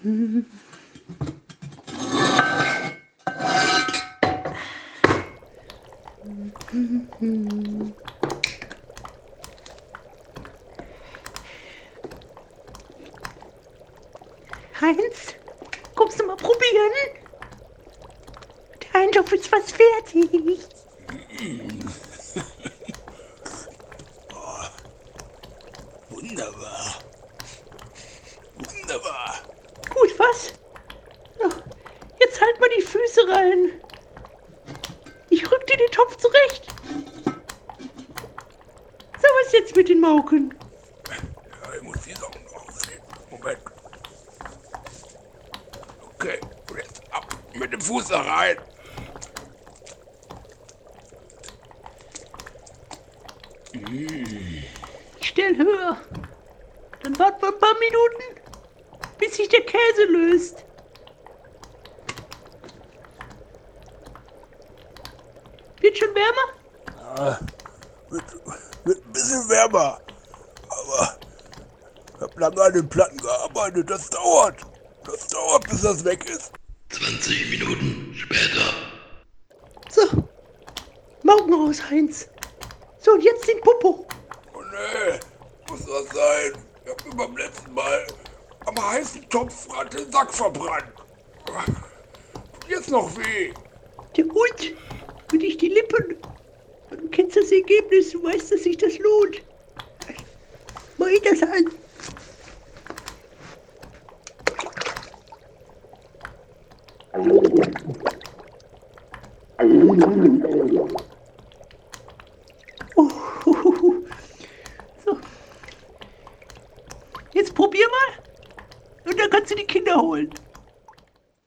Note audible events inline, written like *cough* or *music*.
Heinz, kommst du mal probieren? Der Eintopf ist fast fertig. *laughs* Wunderbar. Wunderbar. Gut, was? Ja, jetzt halt mal die Füße rein. Ich rück dir den Topf zurecht. So, was jetzt mit den Mauken? Ja, ich muss die Socken noch aufziehen. Moment. Okay, und jetzt ab mit dem Fuß da rein. Stell höher. Dann warten wir ein paar Minuten, bis sich der Käse löst. Wird schon wärmer? Wird, wird ein bisschen wärmer. Aber ich hab lange an den Platten gearbeitet. Das dauert. Das dauert, bis das weg ist. 20 Minuten später. So. Mauken raus, Heinz. So, und jetzt den Popo. Oh nee, muss das sein? Ich hab mir beim letzten Mal heißen Topf gerade den Sack verbrannt. Jetzt noch weh. Der Hund. Und ich die Lippen. Du kennst das Ergebnis, du weißt, dass sich das lohnt. Mach ich das an. Oh, *laughs* So. Jetzt probier mal. Und dann kannst du die Kinder holen.